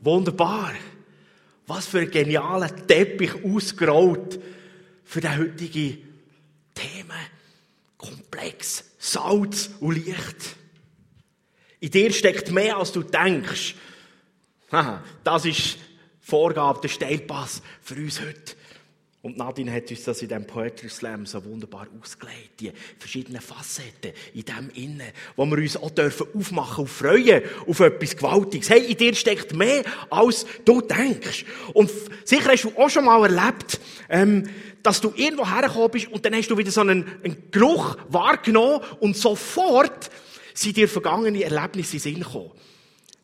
Wunderbar. Was für ein genialer Teppich ausgerollt für den heutigen Themen. Komplex, Salz und Licht. In dir steckt mehr, als du denkst. Das ist Vorgabe, der Steilpass für uns heute. Und Nadine hat uns das in diesem Poetry Slam so wunderbar ausgelegt. Die verschiedenen Facetten in dem Innen, wo wir uns auch dürfen aufmachen und freuen auf etwas Gewaltiges. Hey, in dir steckt mehr, als du denkst. Und sicher hast du auch schon mal erlebt, ähm, dass du irgendwo hergekommen bist und dann hast du wieder so einen, einen Geruch wahrgenommen und sofort sind dir vergangene Erlebnisse in Sinn gekommen.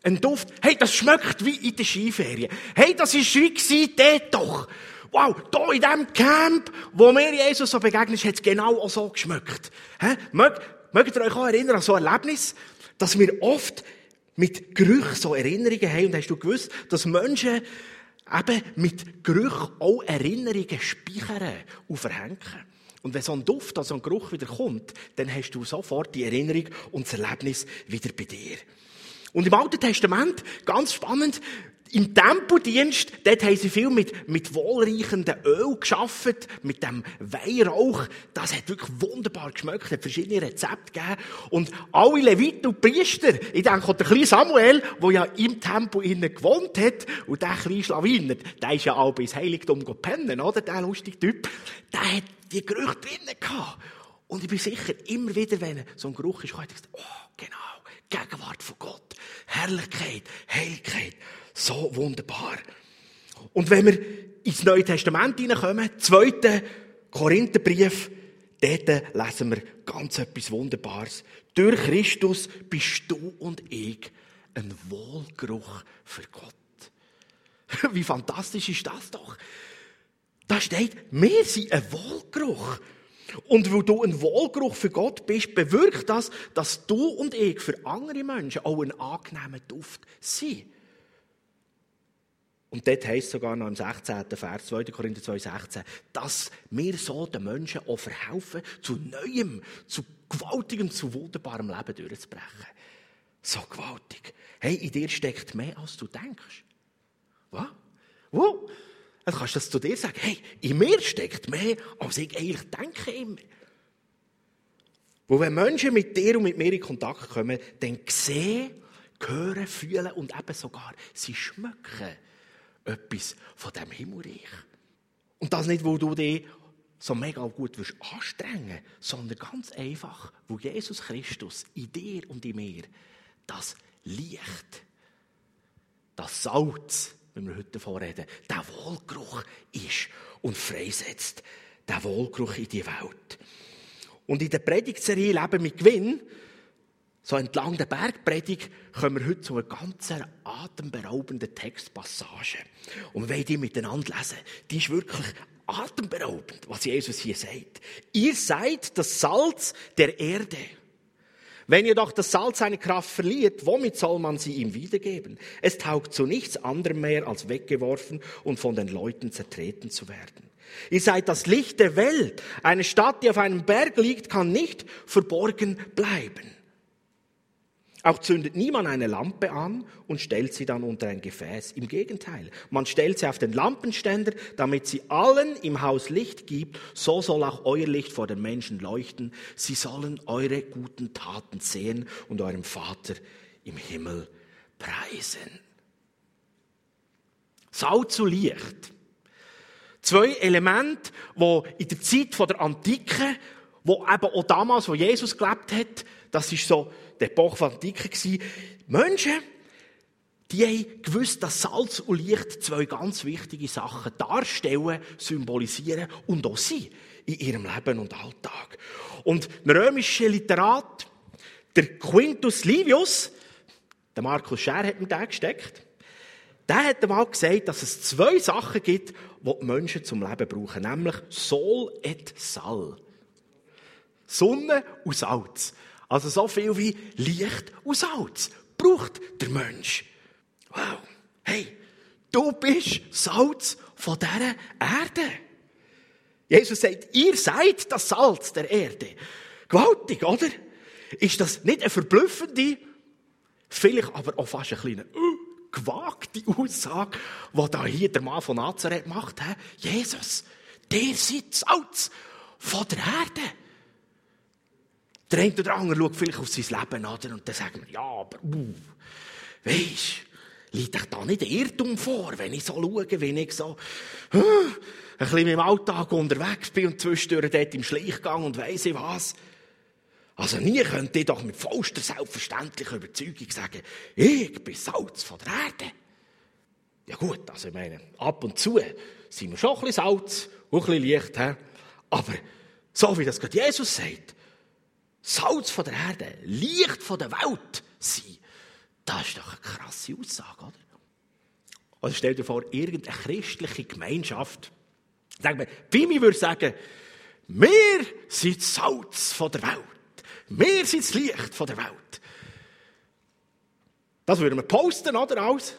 Ein Duft, hey, das schmeckt wie in der Skiferien. Hey, das ist wie gewesen, dort doch. Wow, da in diesem Camp, wo mir Jesus so begegnet ist, hat es genau auch so geschmeckt. Hä? Mögt, mögt ihr euch auch erinnern an so ein Erlebnis, dass wir oft mit Gerüchen so Erinnerungen haben? Und hast du gewusst, dass Menschen eben mit Gerüchen auch Erinnerungen speichern und verhängen? Und wenn so ein Duft, also ein Geruch wieder kommt, dann hast du sofort die Erinnerung und das Erlebnis wieder bei dir. Und im Alten Testament, ganz spannend, im Tempeldienst, dort haben sie viel mit, mit wohlreichenden Öl geschafft, mit dem Weihrauch. Das hat wirklich wunderbar geschmeckt, hat verschiedene Rezepte gegeben. Und alle Leviten und Priester, ich denke an den kleinen Samuel, der ja im Tempel innen gewohnt hat, und der kleine Schlawiner, der ist ja auch ins Heiligtum gepennen, oder? Der lustige Typ. Der hat die Gerüchte drinnen gehabt. Und ich bin sicher, immer wieder, wenn so ein Geruch ist, kann ich oh, genau, Gegenwart von Gott, Herrlichkeit, Heiligkeit. So wunderbar. Und wenn wir ins Neue Testament hineinkommen, zweiten Korintherbrief, dort lesen wir ganz etwas Wunderbares. Durch Christus bist du und ich ein Wohlgeruch für Gott. Wie fantastisch ist das doch? Da steht, wir sind ein Wohlgeruch. Und weil du ein Wohlgeruch für Gott bist, bewirkt das, dass du und ich für andere Menschen auch ein angenehmer Duft sind. Und dort heißt sogar noch im 16. Vers, 2. Korinther 2, 16, dass wir so den Menschen auch verhelfen, zu neuem, zu gewaltigem, zu wunderbarem Leben durchzubrechen. So gewaltig. Hey, in dir steckt mehr, als du denkst. Was? Wo? Dann kannst du das zu dir sagen. Hey, in mir steckt mehr, als ich eigentlich denke immer. Wo wenn Menschen mit dir und mit mir in Kontakt kommen, dann sehen, hören, fühlen und eben sogar sie schmecken etwas von dem Himmelreich. Und das nicht, wo du dich so mega gut wirst anstrengen, sondern ganz einfach, wo Jesus Christus in dir und in mir das Licht, das Salz, wenn wir heute davon reden, der Wohlgeruch ist und freisetzt. Der Wohlgeruch in die Welt. Und in der Predigtserie Leben mit Gewinn so entlang der Bergpredigt kommen wir heute zu einer ganz atemberaubenden Textpassage. Und wir die miteinander lesen. Die ist wirklich atemberaubend, was Jesus hier sagt. Ihr seid das Salz der Erde. Wenn jedoch das Salz seine Kraft verliert, womit soll man sie ihm wiedergeben? Es taugt zu nichts anderem mehr, als weggeworfen und von den Leuten zertreten zu werden. Ihr seid das Licht der Welt. Eine Stadt, die auf einem Berg liegt, kann nicht verborgen bleiben. Auch zündet niemand eine Lampe an und stellt sie dann unter ein Gefäß. Im Gegenteil, man stellt sie auf den Lampenständer, damit sie allen im Haus Licht gibt. So soll auch euer Licht vor den Menschen leuchten. Sie sollen eure guten Taten sehen und eurem Vater im Himmel preisen. Sau zu Licht. Zwei Elemente, wo in der Zeit der Antike, wo eben auch damals, wo Jesus gelebt hat, das ist so der Epoche von Antike. Menschen, die haben gewusst, dass Salz und Licht zwei ganz wichtige Sachen darstellen, symbolisieren und auch sind in ihrem Leben und Alltag. Und ein römischer Literat, der Quintus Livius, der Markus Scher hat mir den gesteckt, der hat einmal gesagt, dass es zwei Sachen gibt, die die Menschen zum Leben brauchen, nämlich Sol et Sal. Sonne und Salz. Also so viel wie Licht und Salz braucht der Mensch. Wow. Hey, du bist Salz von dieser Erde. Jesus sagt, ihr seid das Salz der Erde. Gewaltig, oder? Ist das nicht eine verblüffende, vielleicht aber auch fast ein kleiner uh, gewagte Aussage, die da hier der Mann von Nazareth macht. He? Jesus, der sitzt Salz von der Erde. Der eine oder andere schaut vielleicht auf sein Leben an und dann sagen wir, ja, aber, uh, weisst, liegt euch da nicht Irrtum vor, wenn ich so schaue, wenn ich so, uh, ein bisschen im Alltag unterwegs bin und zwischendurch dort im Schleichgang und weiss ich was. Also nie könnte ich doch mit vollster selbstverständlicher Überzeugung sagen, ich bin Salz von der Erde. Ja gut, also ich meine, ab und zu sind wir schon ein bisschen Salz und ein bisschen Licht. He? Aber so wie das gerade Jesus sagt, Salz von der Erde, Licht von der Welt sein, das ist doch eine krasse Aussage, oder? Also stell dir vor, irgendeine christliche Gemeinschaft, sagen wir, Pimi würde sagen, wir sind das Salz von der Welt. Wir sind das Licht von der Welt. Das würden wir posten, oder? Alles.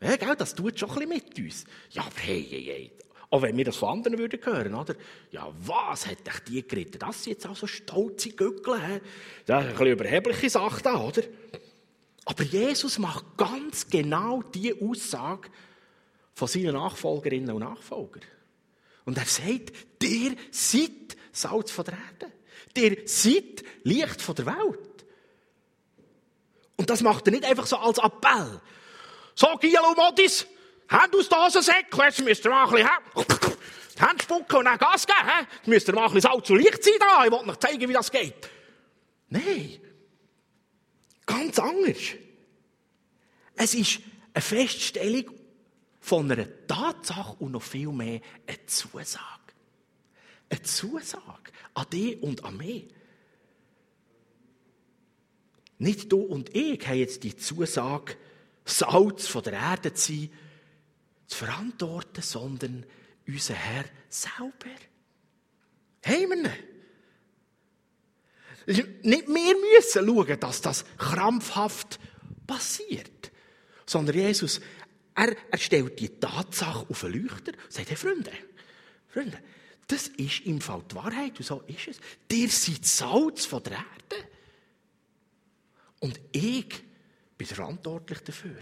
Ja, gell, das tut schon ein bisschen mit uns. Ja, aber hey, hey, hey. Auch wenn wir das von anderen würden hören, oder? Ja, was hat dich die geritten? Das sind jetzt also stolze Gückel, he? Das ist ein bisschen überhebliche Sache da, oder? Aber Jesus macht ganz genau die Aussage von seinen Nachfolgerinnen und Nachfolgern. Und er sagt, der seid Salz von der Erde. Der seid Licht von der Welt. Und das macht er nicht einfach so als Appell. So, Gielo Modis, Hand aus der Hosensäcke, jetzt müsst ihr mal ein bisschen Hände spucken und dann Gas geben. Jetzt müsst ihr mal ein bisschen Salz und Licht sein da. Ich will euch zeigen, wie das geht. Nein. Ganz anders. Es ist eine Feststellung von einer Tatsache und noch viel mehr eine Zusage. Eine Zusage an dich und an mich. Nicht du und ich haben jetzt die Zusage, Salz von der Erde zu sein, zu verantworten, sondern unser Herr selber. Haben wir nicht? Wir müssen schauen, dass das krampfhaft passiert, sondern Jesus, er, er stellt die Tatsache auf den Leuchter und sagt, hey Freunde, Freunde, das ist im Fall die Wahrheit und so ist es. Ihr seid Salz von der Erde. Und ich bin verantwortlich dafür.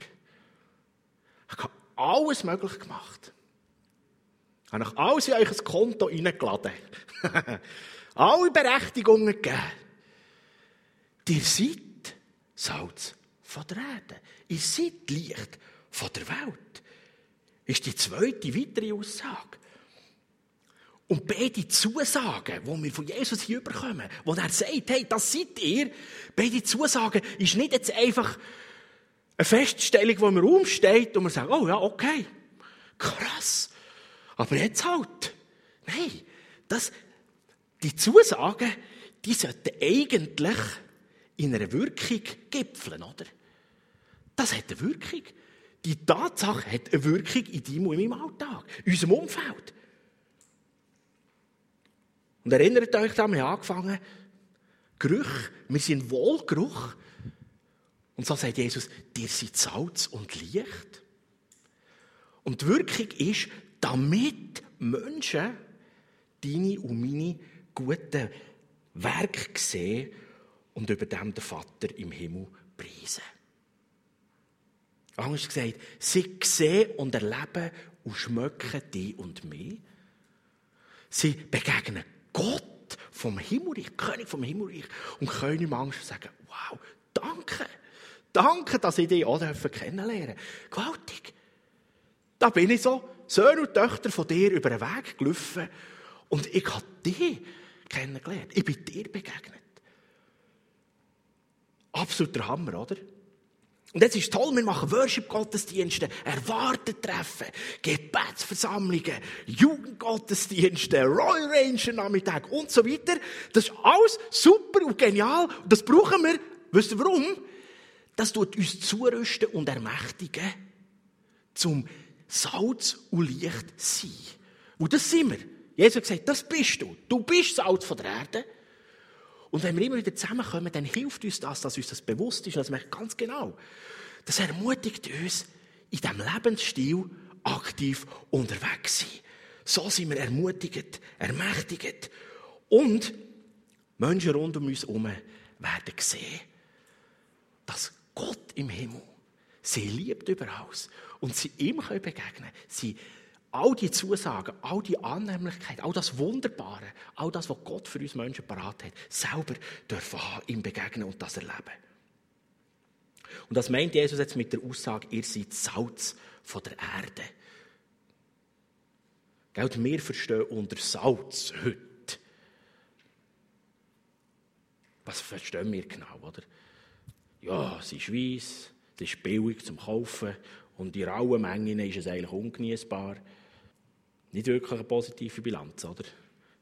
Ich habe alles möglich gemacht. Ich habe euch alles in euch Konto hineingeladen. Alle Berechtigungen gegeben. Ihr seid Salz von der Erde. Ihr seid Licht von der Welt. Ist die zweite weitere Aussage. Und beide Zusagen, die wir von Jesus hier bekommen, wo er sagt, hey, das seid ihr, beide Zusagen ist nicht jetzt einfach eine Feststellung, wo man rumsteht und man sagt, oh ja, okay, krass, aber jetzt halt. Nein, das, die Zusagen, die sollten eigentlich in einer Wirkung gipfeln, oder? Das hat eine Wirkung. Die Tatsache hat eine Wirkung in deinem und in meinem Alltag, in unserem Umfeld. Und erinnert euch daran, wir haben angefangen, Gerüche, wir sind Wohlgeruch. Und so sagt Jesus, dir seid Salz und Licht. Und die Wirkung ist, damit Menschen deine und meine guten Werke sehen und über dem den Vater im Himmel preisen. Anders gesagt, sie sehen und erleben und schmecken die und mich. Sie begegnen Gott vom Himmelreich, König vom Himmelreich und können im Angst sagen, wow, danke, danke, dass ich dich auch kennenlernen durfte. Gewaltig. Da bin ich so, Söhne und Töchter von dir über den Weg gelaufen und ich habe dich kennengelernt. Ich bin dir begegnet. Absoluter Hammer, oder? Und jetzt ist toll, wir machen Worship-Gottesdienste, Erwartetreffen, Gebetsversammlungen, Jugendgottesdienste, Royal Ranger Nachmittag und so weiter. Das ist alles super und genial. Und das brauchen wir. Wisst ihr warum? Das tut uns zurüsten und ermächtigen zum Salz und Licht sein. Und das sind wir. Jesus hat gesagt, das bist du. Du bist Salz von der Erde. Und wenn wir immer wieder zusammenkommen, dann hilft uns das, dass uns das bewusst ist. Und das merkt ganz genau. Das ermutigt uns, in diesem Lebensstil aktiv unterwegs zu sein. So sind wir ermutigt, ermächtigt. Und Menschen rund um uns herum werden sehen, dass Gott im Himmel sie liebt überall und sie ihm begegnen können. Sie all die Zusagen, all die Annehmlichkeit, all das Wunderbare, all das, was Gott für uns Menschen parat hat, selber dürfen ihm begegnen und das erleben. Und das meint Jesus jetzt mit der Aussage, ihr seid Salz von der Erde. Gell, wir verstehen unter Salz heute. Was verstehen wir genau, oder? Ja, es ist weiss, es ist billig zum Kaufen und in rauen Mengen ist es eigentlich ungenießbar. Nicht wirklich eine positive Bilanz, oder?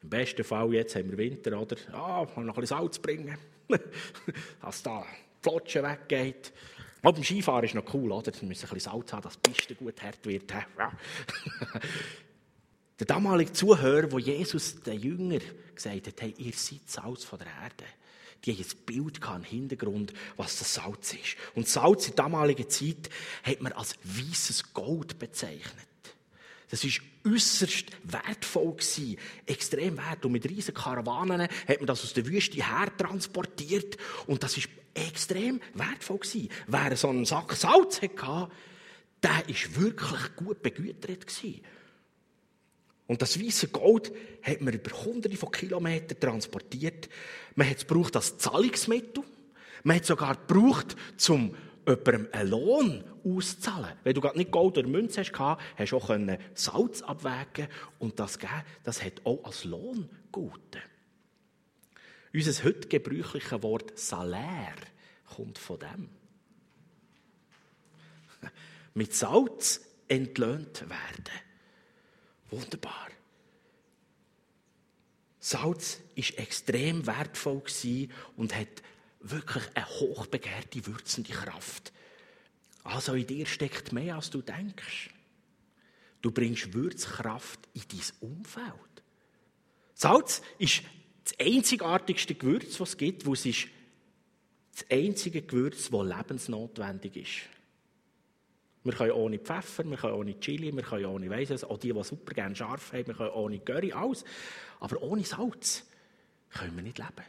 Im besten Fall, jetzt haben wir Winter, oder? Ah, mal noch ein bisschen Salz bringen, dass da die Flotsche weggeht. Aber beim Skifahren ist noch cool, oder? Wir müssen ein bisschen Salz haben, dass die Piste gut hart wird. Der damalige Zuhörer, wo Jesus den Jünger gesagt hat, hey, ihr seid Salz von der Erde die ein Bild im Hintergrund, was das Salz ist. Und Salz in damaliger Zeit hat man als weißes Gold bezeichnet. Das war äußerst wertvoll gewesen, extrem wert. Und mit riesigen Karawanen hat man das aus der Wüste her transportiert. Und das war extrem wertvoll gewesen. Wer so einen Sack Salz hatte, der war wirklich gut begütert gewesen. Und das weiße Gold hat man über hunderte von Kilometern transportiert. Man hat es gebraucht als Zahlungsmittel. Man hat es sogar gebraucht, um jemandem einen Lohn auszuzahlen. Wenn du gerade nicht Gold oder Münze hast, hast du auch Salz abwägen und das geben. Das hat auch als Lohn gegolten. Unser heute gebräuchliches Wort Salär kommt von dem. Mit Salz entlöhnt werden. Wunderbar. Salz ist extrem wertvoll und hat wirklich eine hochbegehrte, würzende Kraft. Also in dir steckt mehr, als du denkst. Du bringst Würzkraft in dein Umfeld. Salz ist das einzigartigste Gewürz, das es gibt, wo es ist das einzige Gewürz, das lebensnotwendig ist. Wir können ohne Pfeffer, wir können ohne Chili, wir können ohne weiss auch die, die super gerne scharf haben, wir können ohne Curry, alles. Aber ohne Salz können wir nicht leben.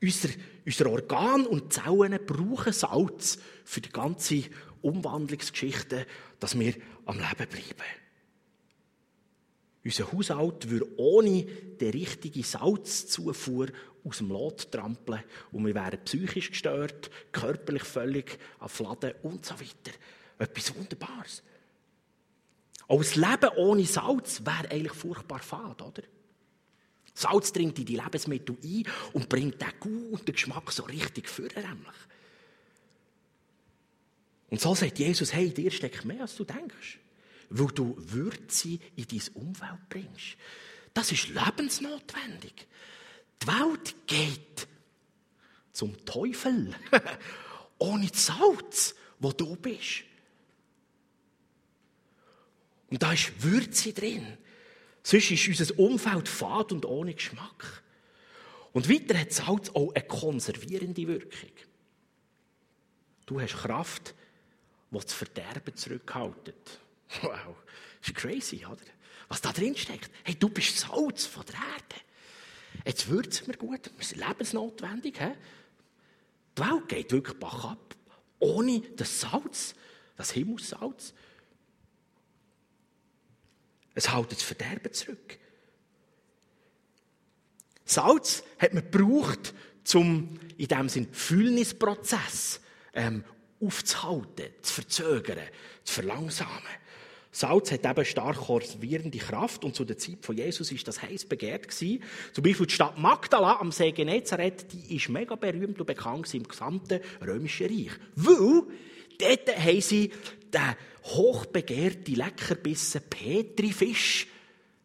Unser, unser Organ und Zellen brauchen Salz für die ganze Umwandlungsgeschichte, dass wir am Leben bleiben. Unser Haushalt würde ohne die richtige Salzzufuhr aus dem Lot trampeln und wir wären psychisch gestört, körperlich völlig auf Fladen und so weiter. Etwas Wunderbares. Auch das Leben ohne Salz wäre eigentlich furchtbar fad, oder? Salz dringt in die Lebensmittel ein und bringt den guten Geschmack so richtig für. Und so sagt Jesus, hey, dir steckt mehr, als du denkst. Weil du Würze in dein Umfeld bringst. Das ist lebensnotwendig. Die Welt geht zum Teufel. Ohne Salz, wo du bist. Und da ist Würze drin. Sonst ist unser Umfeld fad und ohne Geschmack. Und weiter hat Salz auch eine konservierende Wirkung. Du hast Kraft, die das Verderben zurückhaltet. Wow, das ist crazy, oder? Was da drin steckt. Hey, du bist Salz von der Erde. Jetzt würzen wir gut, wir sind lebensnotwendig. He? Die Welt geht wirklich bach ab. Ohne das Salz, das Himmelssalz, es hält das Verderben zurück. Salz hat man gebraucht, um in diesem Sinn Fühlnisprozess ähm, aufzuhalten, zu verzögern, zu verlangsamen. Salz hat eben stark konservierende Kraft und zu der Zeit von Jesus ist das heiß begehrt gewesen. Zum Beispiel die Stadt Magdala am See Genezareth, die ist mega berühmt und bekannt im gesamten römischen Reich. Weil dort haben sie den hochbegehrten Leckerbissen Petrifisch,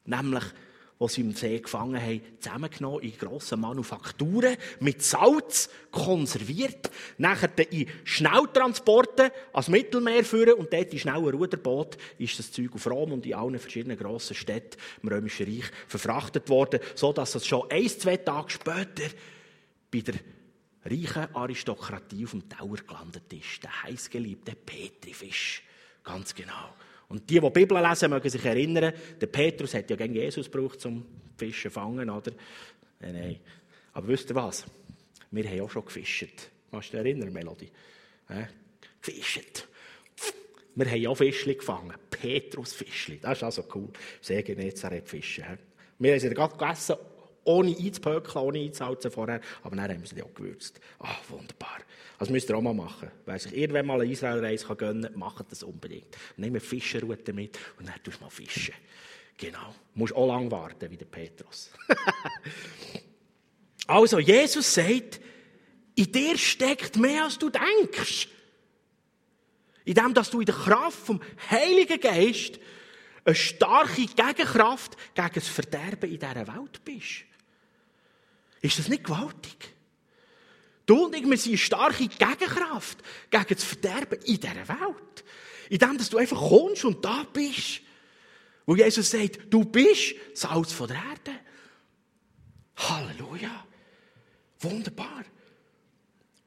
nämlich, was sie im See gefangen haben, zusammengenommen in grossen Manufakturen, mit Salz konserviert, nachher in Schnelltransporte ans Mittelmeer führen und dort in schnellen Ruderboot ist das Zeug auf Rom und in allen verschiedenen grossen Städten im Römischen Reich verfrachtet worden, so dass es schon ein, zwei Tage später bei der reichen Aristokratie auf dem Tower gelandet ist. Der heißgeliebte Petrifisch. Ganz genau. Und die, die die Bibel lesen, mögen sich erinnern, der Petrus hat ja gegen Jesus gebraucht, zum Fischen zu fangen, oder? Nein, nein. Aber wisst ihr was? Wir haben auch schon gefischt. Kannst du dich erinnern, Melodie? gefischt. Wir haben auch Fischli gefangen. Petrusfischli. Das ist also cool. Sehr Genezareth Fische. Wir haben sie gerade gegessen, ohne einzupökeln, ohne einzuhalten vorher. Aber dann haben wir sie auch gewürzt. Ah, wunderbar. Das müsst ihr auch mal machen. Wer sich irgendwann mal eine Israelreise gönnen kann, macht das unbedingt. Nehmen Fischerroute mit und dann tust du mal fischen. Genau. Du musst auch lange warten, wie der Petrus. also, Jesus sagt, in dir steckt mehr, als du denkst. In dem, dass du in der Kraft vom Heiligen Geist eine starke Gegenkraft gegen das Verderben in dieser Welt bist. Ist das nicht gewaltig? Du und ich, wir sind eine starke Gegenkraft gegen das Verderben in dieser Welt. In dem, dass du einfach kommst und da bist. Wo Jesus sagt, du bist Salz von der Erde. Halleluja. Wunderbar.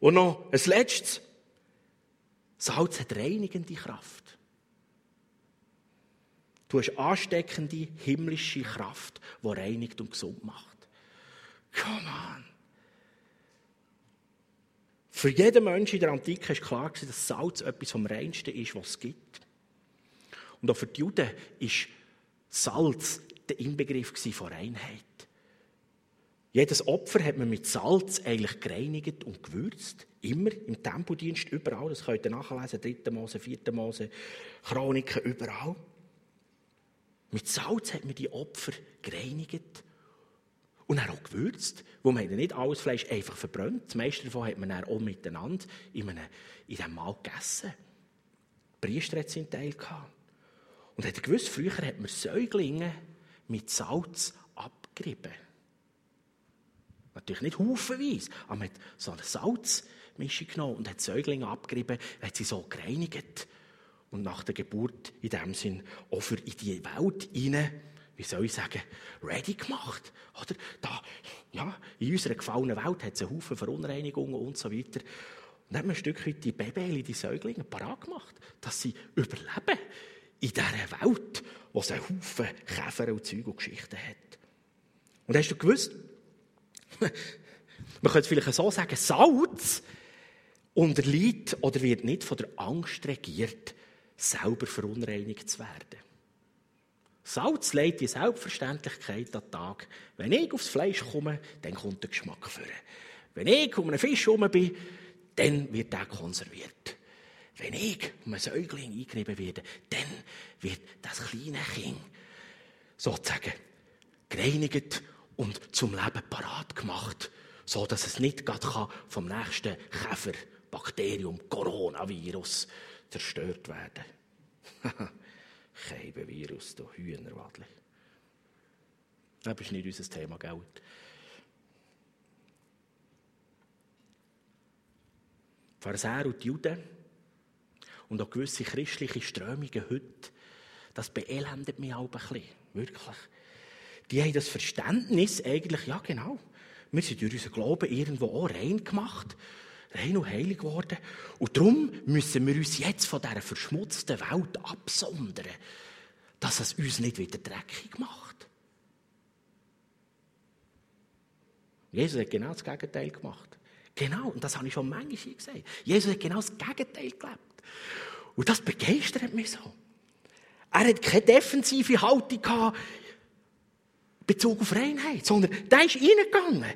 Und noch ein letztes. Salz hat reinigende Kraft. Du hast ansteckende himmlische Kraft, die reinigt und gesund macht. Come on. Für jeden Menschen in der Antike war klar, dass Salz etwas vom Reinsten ist, was es gibt. Und auch für die Juden war Salz der Inbegriff von Reinheit. Jedes Opfer hat man mit Salz eigentlich gereinigt und gewürzt. Immer im Tempodienst, überall. Das könnt ihr nachlesen. 3. Mose, 4. Mose, Chroniken, überall. Mit Salz hat man die Opfer gereinigt und dann auch gewürzt. Wo man nicht alles Fleisch einfach verbrannt. Das meiste davon hat man dann auch miteinander in, einem, in diesem Mahl gegessen. Die Priester hat seinen Teil. Und hat gewusst, früher hat man Säuglinge mit Salz abgerieben. Natürlich nicht haufenweise, aber man hat so eine Salzmischung genommen und hat Säuglinge abgerieben, hat sie so gereinigt. Und nach der Geburt in dem Sinn auch für in die Welt hinein, wie soll ich sagen, ready gemacht. Oder? Da, ja, in unserer gefallenen Welt hat es einen Haufen Verunreinigungen und so weiter. Und dann hat man ein Stück weit die Babys, die Säuglinge, parat gemacht, dass sie überleben in dieser Welt, wo es einen Haufen Käfer und Zeug und Geschichten hat. Und hast du gewusst, man könnte es vielleicht so sagen, Salz unterliegt oder wird nicht von der Angst regiert, selber verunreinigt zu werden. Salz legt die Selbstverständlichkeit an den Tag. Wenn ich aufs Fleisch komme, dann kommt der Geschmack vor. Wenn ich um einen Fisch herum bin, dann wird der konserviert. Wenn ich um einen Säugling eingerieben werde, dann wird das kleine Kind sozusagen gereinigt und zum Leben parat gemacht, so dass es nicht gerade vom nächsten Käfer, Bakterium, Coronavirus zerstört werden. Kein Virus, du Hühnerwadli. Das ist nicht unser Thema, Geld. Pharisäer und die Juden und auch gewisse christliche Strömungen heute, das beelendet mich auch ein bisschen. Wirklich die haben das Verständnis eigentlich, ja genau, wir sind durch unseren Glauben irgendwo auch rein gemacht, rein und heilig geworden. Und darum müssen wir uns jetzt von dieser verschmutzten Welt absondern, dass es uns nicht wieder dreckig macht. Jesus hat genau das Gegenteil gemacht. Genau, und das habe ich schon manchmal gesagt. Jesus hat genau das Gegenteil gelebt. Und das begeistert mich so. Er hat keine defensive Haltung gehabt, Bezug auf Reinheit, sondern der ist reingegangen.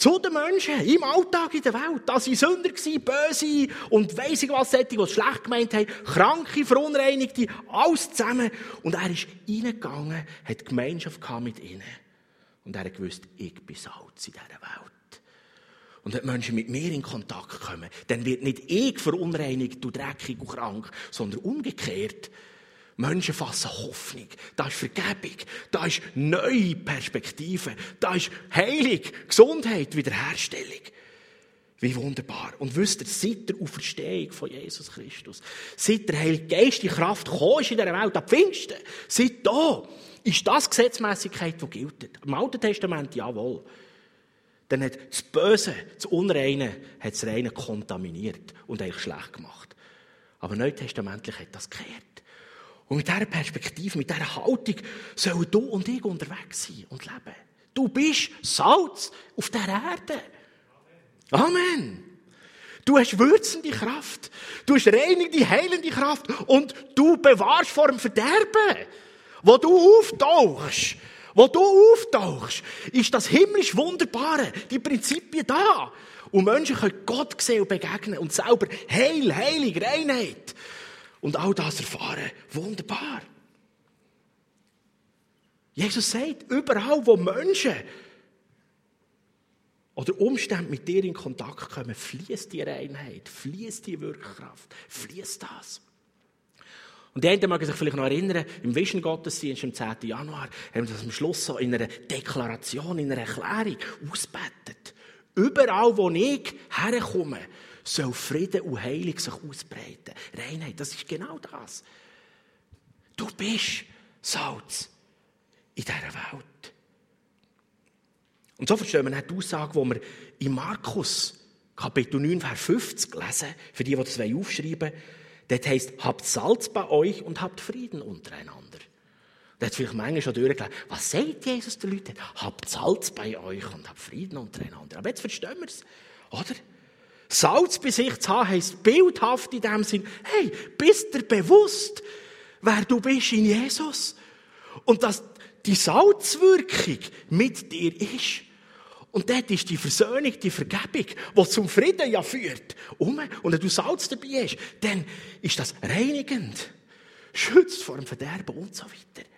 Zu den Menschen, im Alltag in der Welt. Da waren Sünder, böse und weiss ich was, solche, die es schlecht gemeint haben, kranke, verunreinigte, alles zusammen. Und er ist reingegangen, hat Gemeinschaft mit ihnen. Und er hat gewusst, ich bin Salz in dieser Welt. Und wenn Menschen mit mir in Kontakt kommen, dann wird nicht ich verunreinigt und dreckig und krank, sondern umgekehrt. Menschen fassen Hoffnung. Da ist Vergebung. Da ist neue Perspektive. Da ist Heilung, Gesundheit, Wiederherstellung. Wie wunderbar. Und wisst ihr, seit der Auferstehung von Jesus Christus, seit der Heilige Geist die Kraft gekommen ist in dieser Welt, ab Pfingsten, seit da, ist das Gesetzmäßigkeit, die gilt. Im Alten Testament jawohl. Dann hat das Böse, das Unreine, hat das Reine kontaminiert und eigentlich schlecht gemacht. Aber Neutestamentlich hat das gekehrt. Und mit dieser Perspektive, mit dieser Haltung sollen du und ich unterwegs sein und leben. Du bist Salz auf der Erde. Amen. Du hast würzende Kraft. Du hast reinigende, heilende Kraft. Und du bewahrst vor dem Verderben. Wo du auftauchst, wo du auftauchst, ist das himmlisch Wunderbare, die Prinzipien da. Und Menschen können Gott sehen und begegnen und selber Heil, Heilig, Reinheit. Und all das erfahren. Wunderbar. Jesus sagt, überall, wo Menschen oder Umstände mit dir in Kontakt kommen, fließt die Reinheit, fließt die Wirkkraft, fließt das. Und die einen mögen sich vielleicht noch erinnern, im Vision-Gottesdienst am 10. Januar haben wir das am Schluss so in einer Deklaration, in einer Erklärung ausbettet. Überall, wo ich herkomme, soll Frieden und Heilung sich ausbreiten. Reinheit, das ist genau das. Du bist Salz in dieser Welt. Und so verstehen wir die Aussage, die wir in Markus Kapitel 9, Vers 50 lesen, für die, die das aufschreiben wollen. Dort heisst, habt Salz bei euch und habt Frieden untereinander. Da hat vielleicht manchmal schon durchgelesen, was sagt Jesus den Leuten? Habt Salz bei euch und habt Frieden untereinander. Aber jetzt verstehen wir es, oder? Salz bei sich zu haben, heisst bildhaft in dem Sinn, hey, bist dir bewusst, wer du bist in Jesus? Und dass die Salzwirkung mit dir ist. Und dort ist die Versöhnung, die Vergebung, die zum Frieden ja führt. Und wenn du Salz dabei hast, dann ist das reinigend, schützt vor dem Verderben und so weiter.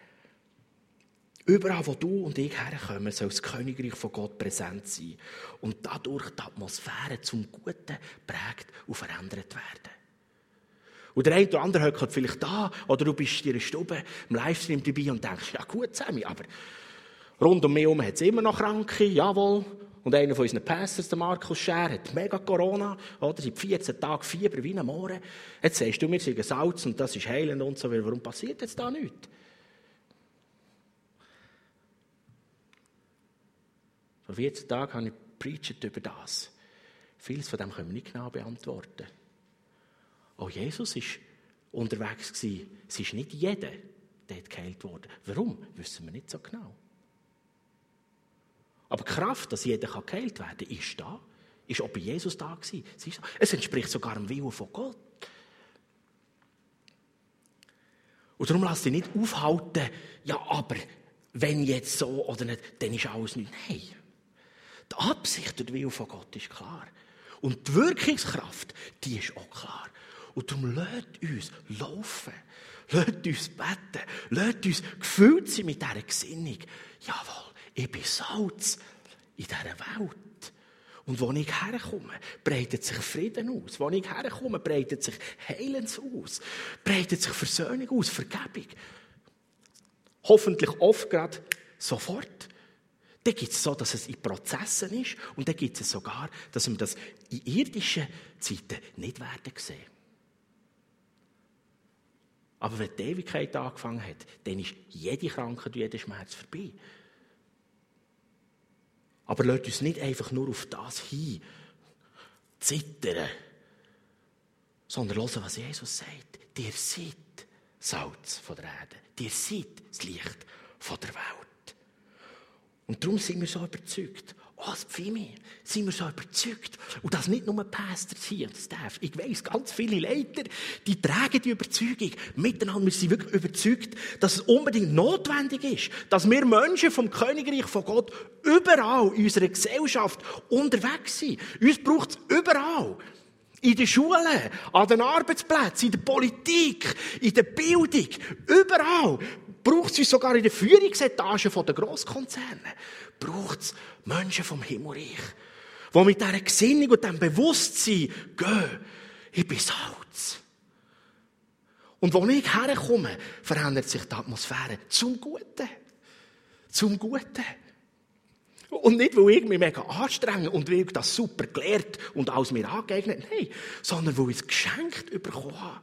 Überall, wo du und ich herkommen, soll das Königreich von Gott präsent sein und dadurch die Atmosphäre zum Guten prägt und verändert werden. Und der eine oder andere hört vielleicht da, oder du bist in deiner Stube im Livestream dabei und denkst, ja gut, Sammy, aber rund um mich herum hat es immer noch Kranke, jawohl. Und einer von unseren Pastors, der Markus Scher, hat mega Corona, oder? Seit 14 Tagen Fieber wie ein Mohren. Jetzt sagst du, wir sind Salz und das ist heilend und so weiter. Warum passiert jetzt da nichts? Vor 14 Tagen habe ich preached über das. Vieles von dem können wir nicht genau beantworten. Auch Jesus war unterwegs. Gewesen. Es ist nicht jeder dort geheilt worden. Warum? Wissen wir nicht so genau. Aber die Kraft, dass jeder geheilt werden kann, ist da. Ist auch bei Jesus da gewesen. Es entspricht sogar dem Willen von Gott. Und darum lass dich nicht aufhalten, ja, aber wenn jetzt so oder nicht, dann ist alles nicht. Nein. Die Absicht und der Wille von Gott ist klar. Und die Wirkungskraft, die ist auch klar. Und darum lasst uns laufen. Lasst uns beten. Lasst uns gefüllt sein mit dieser Gesinnung. Jawohl, ich bin Salz in dieser Welt. Und wo ich herkomme, breitet sich Frieden aus. Wo ich herkomme, breitet sich Heilens aus. Breitet sich Versöhnung aus, Vergebung. Hoffentlich oft gerade sofort. Dann gibt es so, dass es in Prozessen ist. Und dann gibt es sogar, dass wir das in irdischen Zeiten nicht werden sehen. Aber wenn die Ewigkeit angefangen hat, dann ist jede Krankheit und jeder Schmerz vorbei. Aber lasst uns nicht einfach nur auf das hin zittern, sondern hören, was Jesus sagt. Dir seid Salz von der Erde. Dir seid das Licht von der Welt. Und darum sind wir so überzeugt. Oh, das Pfimi, sind wir so überzeugt. Und das nicht nur Pastors hier, das darf. Ich weiss, ganz viele Leiter, die tragen die Überzeugung miteinander. Wir sind wirklich überzeugt, dass es unbedingt notwendig ist, dass wir Menschen vom Königreich von Gott überall in unserer Gesellschaft unterwegs sind. Uns braucht es überall. In den Schulen, an den Arbeitsplätzen, in der Politik, in der Bildung, überall. Braucht es uns sogar in den Führungsetagen der Grosskonzerne braucht es Menschen vom Himmelreich, die mit dieser Gesinnung und diesem Bewusstsein gehen, ich bin Salz. Und wo ich herkomme, verändert sich die Atmosphäre zum Guten. Zum Guten. Und nicht, weil ich mich mega anstrenge und weil ich das super gelehrt und alles mir angeeignet nein, sondern weil ich es geschenkt bekommen habe.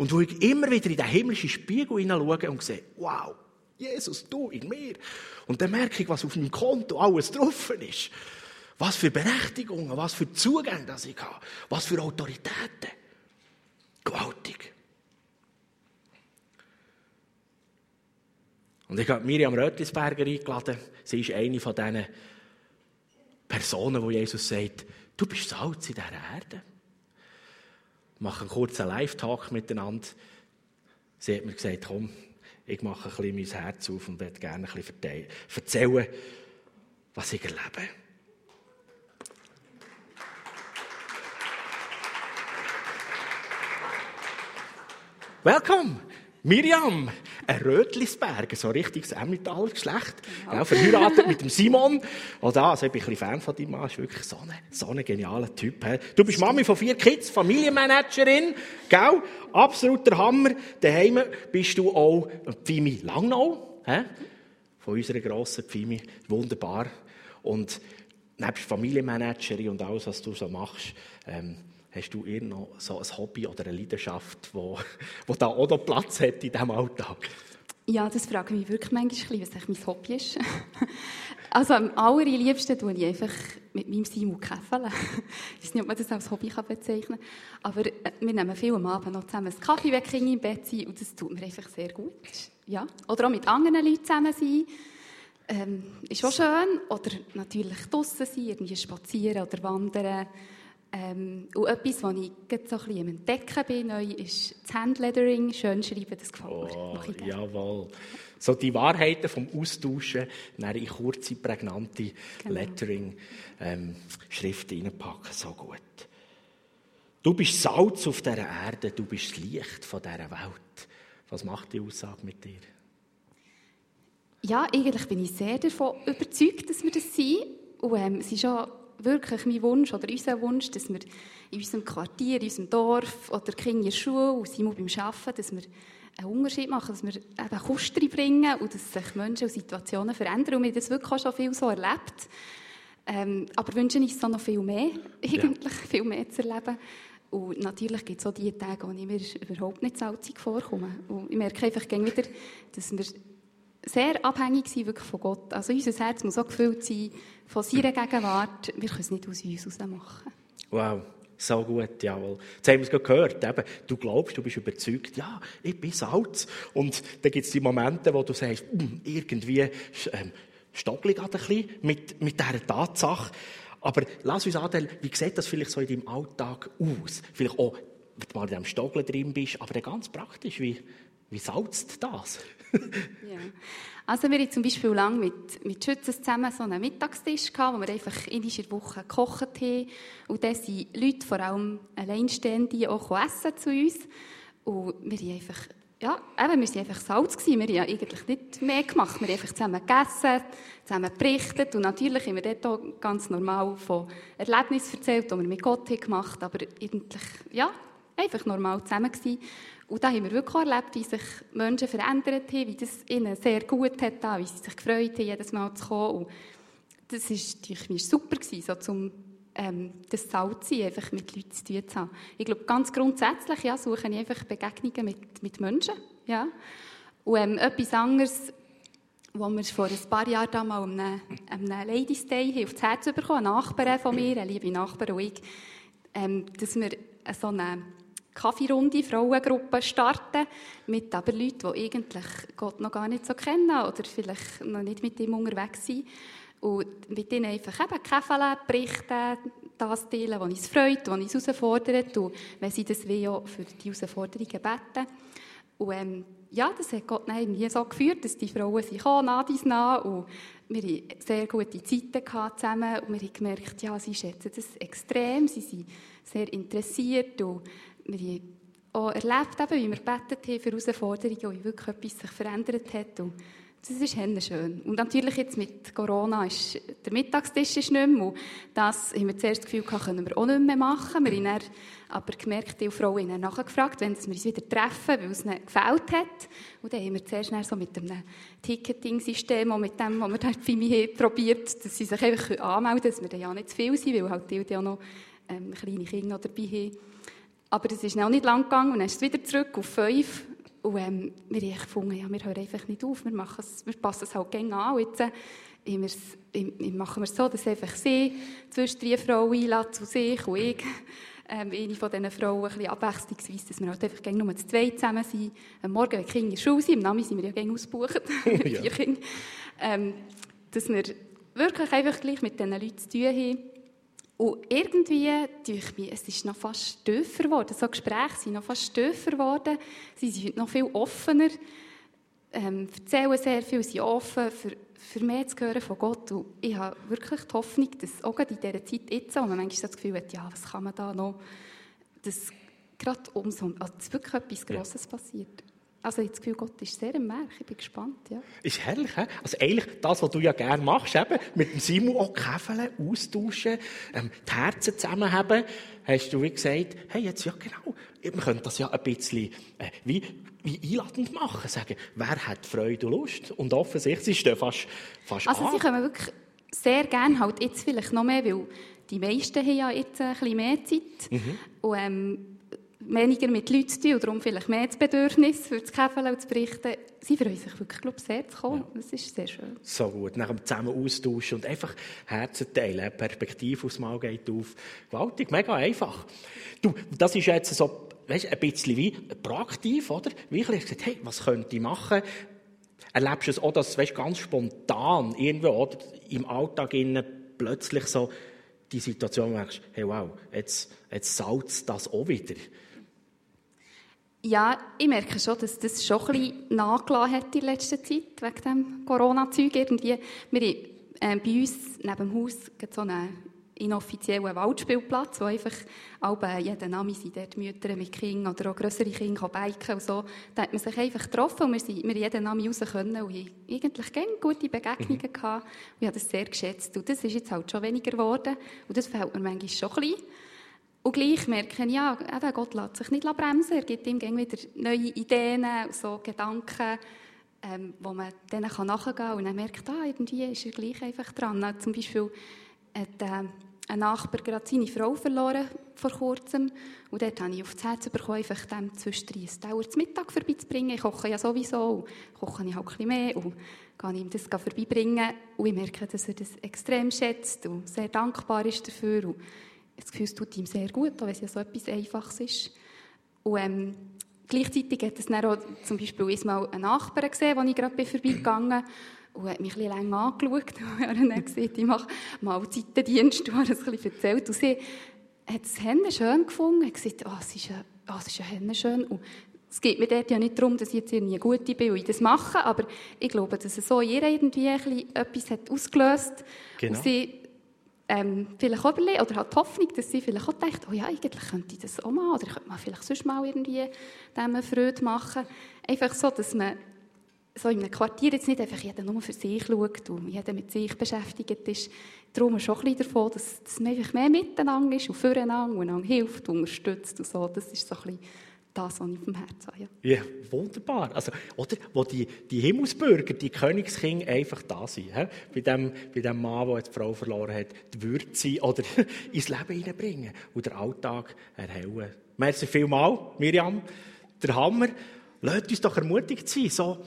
Und wo ich immer wieder in den himmlischen Spiegel hineinschaue und sehe, wow, Jesus, du in mir. Und dann merke ich, was auf meinem Konto alles drauf ist. Was für Berechtigungen, was für Zugänge das ich habe, was für Autoritäten. Gewaltig. Und ich habe Miriam Rötlisberger eingeladen. Sie ist eine von diesen Personen, wo Jesus sagt, du bist Salz in dieser Erde. Machen einen kurzen Live-Talk miteinander. Sie hat mir gesagt, komm, ich mache ein bisschen mein Herz auf und werde gerne ein bisschen erzählen, was ich erlebe. Welcome, Miriam, ein Rötlisberger, so richtiges Emmentaler Geschlecht. Genau. verheiratet mit dem Simon. Oh, da, also ich bin ein bisschen Fan von deinem Mann. ist wirklich so ein, so ein genialer Typ. He. Du bist Mami von vier Kids, Familienmanagerin. Gell? Absoluter Hammer. Daheim bist du auch Pfimi Langnau. He? Von unserer grossen Pfimi. Wunderbar. Und nebst Familienmanagerin und alles, was du so machst, ähm, Hast du irgend noch so ein Hobby oder eine Leidenschaft, wo, wo da auch noch Platz hat in diesem Alltag? Ja, das frage ich mich wirklich manchmal, was mein Hobby ist. also am allerliebsten tue ich einfach mit meinem Simon käfeln. ich weiß nicht, ob man das als Hobby bezeichnen kann. Aber äh, wir nehmen viel am Abend noch zusammen einen Kaffee, wenn Kinder im Bett sind. Und das tut mir einfach sehr gut. Ja. Oder auch mit anderen Leuten zusammen sein. Ähm, ist auch schön. Oder natürlich draußen sein, irgendwie spazieren oder wandern. Ähm, und etwas, was ich gerade so ein bisschen Entdecken bin, neu, ist das Handlettering. Schön schreiben, das gefällt oh, mir. Jawohl. So die Wahrheiten vom Austauschen in kurze, prägnante genau. Lettering-Schriften ähm, reinpacken. So gut. Du bist Salz auf dieser Erde, du bist das Licht von dieser Welt. Was macht die Aussage mit dir? Ja, eigentlich bin ich sehr davon überzeugt, dass wir das sind. Und ähm, es ist auch wirklich mein Wunsch oder unser Wunsch, dass wir in unserem Quartier, in unserem Dorf oder Kinder in der Schule und Simon beim Arbeiten, dass wir einen Unterschied machen, dass wir eben Kosten bringen und dass sich Menschen und Situationen verändern. Und wir haben das wirklich auch schon viel so erlebt. Ähm, aber wünschen uns so noch viel mehr, eigentlich ja. viel mehr zu erleben. Und natürlich gibt es auch die Tage, wo ich mir überhaupt nicht salzig vorkomme. Und ich merke einfach wieder, dass wir sehr abhängig sind wirklich von Gott. Also unser Herz muss auch gefüllt sein von seiner Gegenwart. Wir können es nicht aus uns machen. Wow. So gut, jawohl. Jetzt haben wir es gehört. Eben, du glaubst, du bist überzeugt, ja, ich bin Salz. Und dann gibt es die Momente, wo du sagst, hm, irgendwie ähm, stockel ich gerade ein bisschen mit, mit dieser Tatsache. Aber lass uns an, wie sieht das vielleicht so in deinem Alltag aus? Vielleicht auch, wenn du mal in diesem Stockel drin bist, aber dann ganz praktisch, wie, wie salzt das? ja. Also wir hatten zum Beispiel lange mit, mit Schützen zusammen so einen Mittagstisch gehabt, wo wir einfach in dieser Woche gekocht haben. Und dann sind Leute, vor allem Alleinstehende, auch essen zu uns. Und wir haben einfach, ja, eben, wir waren einfach Salz gewesen. Wir haben eigentlich nicht mehr gemacht. Wir haben einfach zusammen gegessen, zusammen berichtet. Und natürlich haben wir dort ganz normal von Erlebnissen erzählt, die wir mit Gott haben gemacht haben. Aber eigentlich, ja, einfach normal zusammen gewesen. Und da haben wir wirklich erlebt, wie sich Menschen verändert haben, wie das ihnen sehr gut hat, wie sie sich gefreut haben, jedes Mal zu kommen. Und das war mir super, gewesen, so zum ähm, das Salzsein einfach mit Leuten zu tun zu haben. Ich glaube, ganz grundsätzlich ja, suche ich einfach Begegnungen mit, mit Menschen. Ja. Und ähm, etwas anderes, wo wir vor ein paar Jahren da mal einem, einem Ladies Day aufs Herz bekommen, eine Nachbarin von mir, eine liebe Nachbarin und ich, ähm, dass wir so eine Kaffeerunde, Frauengruppe starten, mit aber Leuten, die eigentlich Gott noch gar nicht so kennen oder vielleicht noch nicht mit ihm unterwegs sind. Und mit ihnen einfach eben käfeln, berichten, das teilen, was uns freut, was uns herausfordert. Und wenn sie das will, auch für die Herausforderungen beten. Und ähm, ja, das hat Gott dann irgendwie so geführt, dass die Frauen sich kamen, nah dies nah. Und wir hatten sehr gute Zeiten zusammen. Und wir haben gemerkt, ja, sie schätzen das extrem. Sie sind sehr interessiert. Und wir haben auch erlebt, eben, wie wir gebetet haben für Herausforderungen wie wirklich etwas sich verändert hat. Und das ist schön. Und natürlich jetzt mit Corona ist der Mittagstisch ist nicht mehr. Das haben wir zuerst das Gefühl gehabt, können wir auch nicht mehr machen. Wir haben dann aber gemerkt, die Frauen haben nachgefragt, wenn wir uns wieder treffen, weil es ihnen gefällt hat. Und dann haben wir zuerst so mit einem Ticketing-System und mit dem, was wir dort Fimi probiert, dass sie sich einfach anmelden können, dass wir dann ja nicht zu viel sind, weil halt die auch noch ähm, kleine Kinder dabei haben. Aber es ist auch nicht lang gegangen und dann ist es wieder zurück auf fünf. Und ähm, wir haben gefunden, ja, wir hören einfach nicht auf, wir, machen es, wir passen es halt gerne an. Und jetzt äh, machen wir es so, dass einfach sie zwischen drei Frauen einladen zu sich und ich. Ähm, eine von diesen Frauen, ein bisschen abwechslungsweise, dass wir halt einfach gerne nur zu zweit zusammen sind. Am Morgen, wenn die Kinder in der Schule sind, am Namen sind wir ja gerne ausgebucht, vier Kinder. Ähm, dass wir wirklich einfach gleich mit diesen Leuten zu tun haben. Und irgendwie, durch mich, es ist noch fast tiefer geworden. So Gespräche sind noch fast tiefer geworden. Sie sind noch viel offener, ähm, erzählen sehr viel, sind offen für, für mehr zu hören von Gott. Und ich habe wirklich die Hoffnung, dass auch in dieser Zeit jetzt, wo man manchmal das Gefühl hat, ja, was kann man da noch, dass gerade umso, also dass wirklich etwas Grosses ja. passiert. Also ich habe das Gefühl, Gott ist sehr im Werk. Ich bin gespannt, ja. Ist herrlich, he? Also eigentlich das, was du ja gerne machst, eben, mit dem Simon auch käfeln, austauschen, ähm, die Herzen zusammenhaben, hast du wie gesagt, hey, jetzt ja genau, wir können das ja ein bisschen äh, wie, wie einladend machen, sagen, wer hat Freude und Lust? Und offensichtlich ist das fast, fast Also an. sie kommen wirklich sehr gerne halt jetzt vielleicht noch mehr, weil die meisten haben ja jetzt ein bisschen mehr Zeit. Mhm. Und, ähm, weniger mit Leuten zu tun und darum vielleicht mehr das Bedürfnis für das und zu berichten. Sie freuen sich wirklich, glaube ich, sehr zu kommen. Ja. Das ist sehr schön. So gut, nach dem zusammen austauschen und einfach Herzen teilen. Perspektive aufs Mal geht auf. Gewaltig, mega einfach. Du, das ist jetzt so, weißt, ein bisschen wie proaktiv, oder? Wie ich gesagt, hey, was könnte ich machen? Erlebst du es auch, dass, weißt, ganz spontan irgendwo, oder, im Alltag innen plötzlich so die Situation merkst, hey, wow, jetzt, jetzt salzt das auch wieder. Ja, ich merke schon, dass das schon ein bisschen nachgelassen hat in letzter Zeit, wegen dem Corona-Zeug irgendwie. Wir haben äh, bei uns neben dem Haus so einen inoffiziellen Waldspielplatz, wo einfach alle, jeden Name sind dort Mütter mit Kindern oder auch grössere Kinder biken und so. Da hat man sich einfach getroffen und wir sind wir jeden Namen raus können und haben eigentlich gerne gute Begegnungen mhm. gehabt. Und ich habe das sehr geschätzt. Und das ist jetzt halt schon weniger geworden. Und das fällt mir manchmal schon ein bisschen. Und gleich merke ich, ja, eben, Gott lässt sich nicht bremsen. Er gibt ihm wieder neue Ideen, so Gedanken, ähm, wo man denen nachgehen kann. Und dann merkt, ah, irgendwie ist er gleich einfach dran. Zum Beispiel hat äh, ein Nachbar gerade seine Frau verloren vor kurzem. Und dort habe ich auf das Herz bekommen, einfach dem zwischendrin ein Dauer zum Mittag vorbeizubringen. Ich koche ja sowieso, koche ich halt ein mehr und kann ihm das vorbeibringen. Und ich merke, dass er das extrem schätzt und sehr dankbar ist dafür. Und das Gefühl, es tut ihm sehr gut, auch wenn es ja so etwas Einfaches ist. Und ähm, gleichzeitig hat es dann auch zum Beispiel einmal einen Nachbarn gesehen, als ich gerade vorbeigegangen bin und hat mich ein bisschen länger angeschaut. Und er hat dann gesagt, ich mache mal Zeitendienst und hat es ein bisschen erzählt. Und sie hat es Hände schön gefunden, hat gesagt, oh, es ist, oh, es ist Hände schön. Und es geht mir dort ja nicht darum, dass ich jetzt irgendwie eine gute bin und ich das mache, aber ich glaube, dass es so ihr irgendwie ein bisschen etwas hat ausgelöst genau. und sie ähm, vielleicht auch überlegt, oder hat die Hoffnung, dass sie vielleicht auch denkt, oh ja, eigentlich könnte ich das auch mal, oder könnte mal vielleicht sonst mal irgendwie dem Freude machen. Einfach so, dass man so in einem Quartier jetzt nicht einfach jeder nur für sich schaut und jeder mit sich beschäftigt ist. Darum schon ein bisschen davon, dass, dass man einfach mehr miteinander ist und füreinander und hilft, unterstützt und so. Das ist so ein bisschen das, was ich vom Herzen habe. Ja. ja, wunderbar. Also, oder, wo die, die Himmelsbürger, die Königskinder einfach da sind. He? Bei, dem, bei dem Mann, der die Frau verloren hat, die Würze oder ins Leben hineinbringen und den Alltag erhellen. Merci vielmals, Miriam. Der Hammer. Lasst uns doch ermutigt sein, so,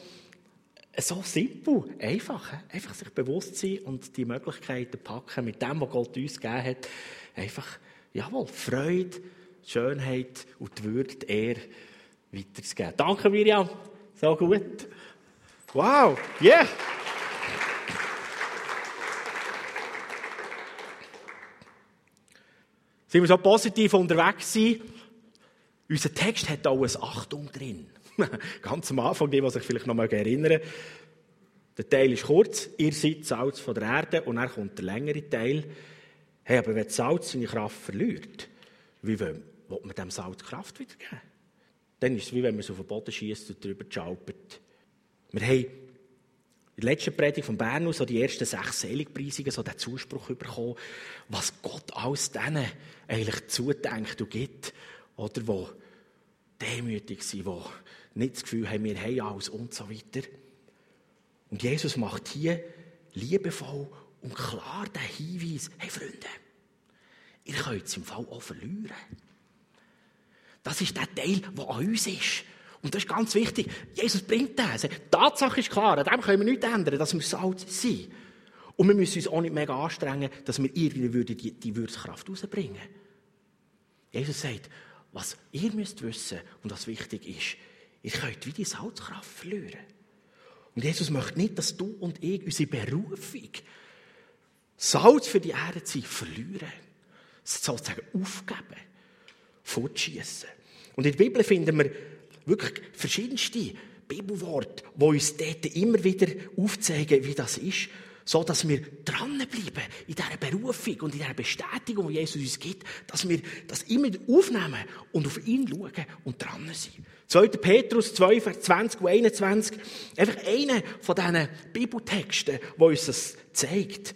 so simpel, einfach. Einfach sich bewusst sein und die Möglichkeiten packen mit dem, was Gott uns gegeben hat. Einfach, jawohl, Freude, Schönheit und die Würde, die Ehre weiterzugeben. Danke, Miriam. So gut. Wow, yeah. Sind wir so positiv unterwegs sind? Unser Text hat auch eine Achtung drin. Ganz am Anfang, die, die sich vielleicht noch erinnern Der Teil ist kurz. Ihr seid Salz von der Erde und dann kommt der längere Teil. Hey, aber wenn Salz seine Kraft verliert, wie will, will man dem Salz Kraft wiedergeben? Dann ist es wie wenn man es auf den Boden schießt und darüber schaupert. Wir haben in der letzten Predigt von Bern so die ersten sechs Seligpreisungen, so den Zuspruch bekommen, was Gott alles denen eigentlich zudenkt und gibt, oder wo demütig sind, die nicht das Gefühl haben, wir haben alles und so weiter. Und Jesus macht hier liebevoll und klar den Hinweis, hey Freunde, ihr könnt es im Fall auch verlieren. Das ist der Teil, der an uns ist. Und das ist ganz wichtig. Jesus bringt das. Die Tatsache ist klar, an dem können wir nichts ändern, dass wir Salz sind. Und wir müssen uns auch nicht mega anstrengen, dass wir irgendwie die, die Würzkraft rausbringen. Jesus sagt, was ihr müsst wissen und was wichtig ist, ihr könnt wie die Salzkraft verlieren. Und Jesus möchte nicht, dass du und ich unsere Berufung Salz für die Erde zu sein, verlieren. Sozusagen aufgeben. Fortschießen. Und in der Bibel finden wir wirklich verschiedenste Bibelworte, die uns dort immer wieder aufzeigen, wie das ist, so dass wir dranbleiben in dieser Berufung und in dieser Bestätigung, die Jesus uns gibt, dass wir das immer aufnehmen und auf ihn schauen und dran sind. 2. Petrus 2, Vers 20 und 21, einfach einer von diesen Bibeltexten, wo uns das zeigt.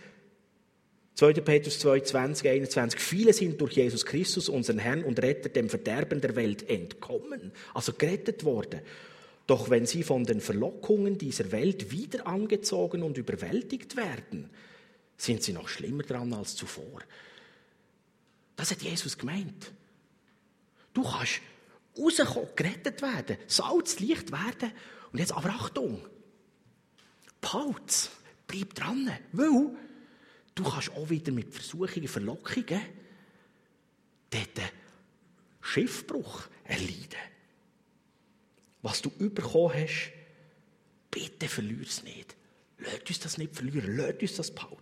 2. Petrus 2, 20, 21. Viele sind durch Jesus Christus, unseren Herrn und Retter, dem Verderben der Welt entkommen, also gerettet worden. Doch wenn sie von den Verlockungen dieser Welt wieder angezogen und überwältigt werden, sind sie noch schlimmer dran als zuvor. Das hat Jesus gemeint. Du kannst rauskommen, gerettet werden, Salz, Licht werden. Und jetzt aber Achtung, behalt's, bleib dran, weil du kannst auch wieder mit Versuchungen, Verlockungen dort Schiffbruch erleiden was du bekommen hast, bitte verlier es nicht. Lasst uns das nicht verlieren, lasst uns das behalten.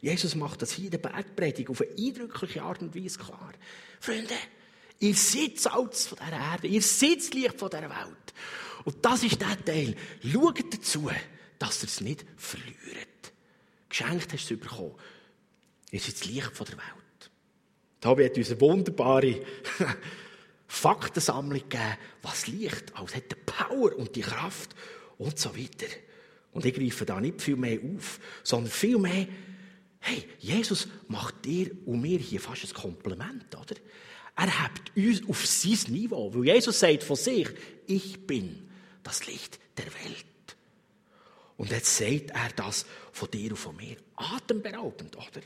Jesus macht das hier in der Bergpredigt auf eine eindrückliche Art und Weise klar. Freunde, ihr seid Salz von dieser Erde, ihr seid Licht von dieser Welt. Und das ist der Teil. Schaut dazu, dass ihr es nicht verliert. Geschenkt hast du bekommen. Ihr seid das Licht von der Welt. Da wird uns eine wunderbare Faktensammlung gegeben, was Licht als hat die Power und die Kraft und so weiter. Und ich greife da nicht viel mehr auf, sondern viel mehr, hey, Jesus macht dir und mir hier fast ein Kompliment, oder? Er hebt uns auf sein Niveau, weil Jesus sagt von sich, ich bin das Licht der Welt. Und jetzt sagt er das von dir und von mir. Atemberaubend, oder?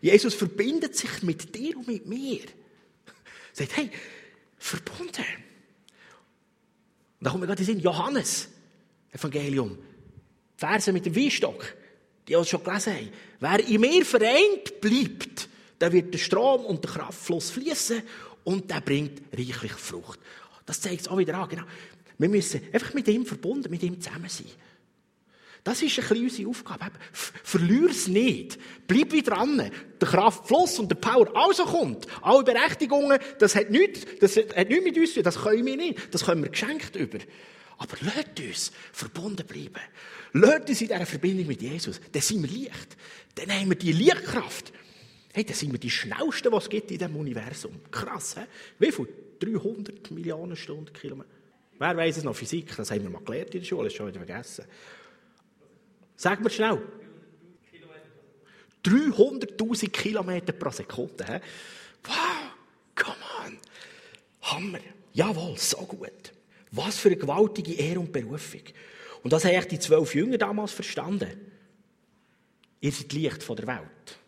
Jesus verbindet sich mit dir und mit mir. Sagt, hey, verbunden. Und da kommt mir gerade in Sinn, Johannes, Evangelium, Verse mit dem Weinstock, die uns schon gelesen haben. Wer in mir vereint bleibt, der wird der Strom und der Kraftfluss fließen und der bringt reichlich Frucht. Das zeigt es auch wieder an. Genau. Wir müssen einfach mit ihm verbunden, mit ihm zusammen sein. Das ist ein bisschen unsere Aufgabe. Verlier es nicht. Bleib wie dran. Der Kraftfluss und der Power also kommt. Alle Berechtigungen, das hat nichts, das hat nichts mit uns zu tun. Das können wir nicht. Das können wir geschenkt über. Aber lasst uns verbunden bleiben. Lasst uns in dieser Verbindung mit Jesus. Dann sind wir Licht. Dann haben wir die Lichtkraft. Hey, dann sind wir die Schnellsten, die es gibt in diesem Universum. Krass, hä? Wie viel? 300 Millionen Stundenkilometer. Wer weiß es noch? Physik, das haben wir mal gelernt in der Schule, das ist schon wieder vergessen. Sag mir schnell. 300.000 Kilometer pro Sekunde. He? Wow, come on. Hammer. Jawohl, so gut. Was für eine gewaltige Ehre und Berufung. Und das haben die zwölf Jünger damals verstanden. Ihr seid Licht von der Welt.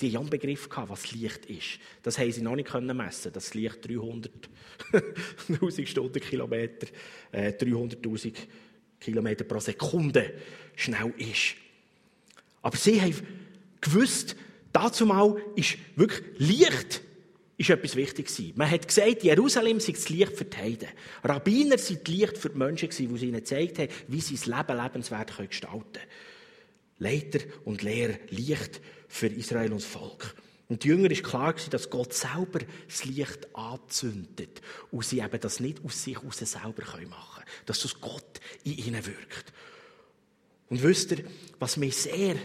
Sie haben einen Begriff gehabt, was Licht ist. Das haben sie noch nicht messen Das Licht 300.000 Stundenkilometer, äh, 300.000 Kilometer pro Sekunde schnell ist. Aber sie haben gewusst, dazu mal ist wirklich Licht ist etwas Wichtiges Man hat gesagt, Jerusalem sei das Licht für die Heiden. Rabbiner sind das Licht für die Menschen die sie ihnen gezeigt haben, wie sie das Leben lebenswert gestalten können. Leiter und Lehrer, Licht für Israel und das Volk. Und die Jünger ist klar dass Gott selber das Licht anzündet und sie eben das nicht aus sich heraus selber machen können. Dass das Gott in ihnen wirkt. Und wisst ihr, was mich sehr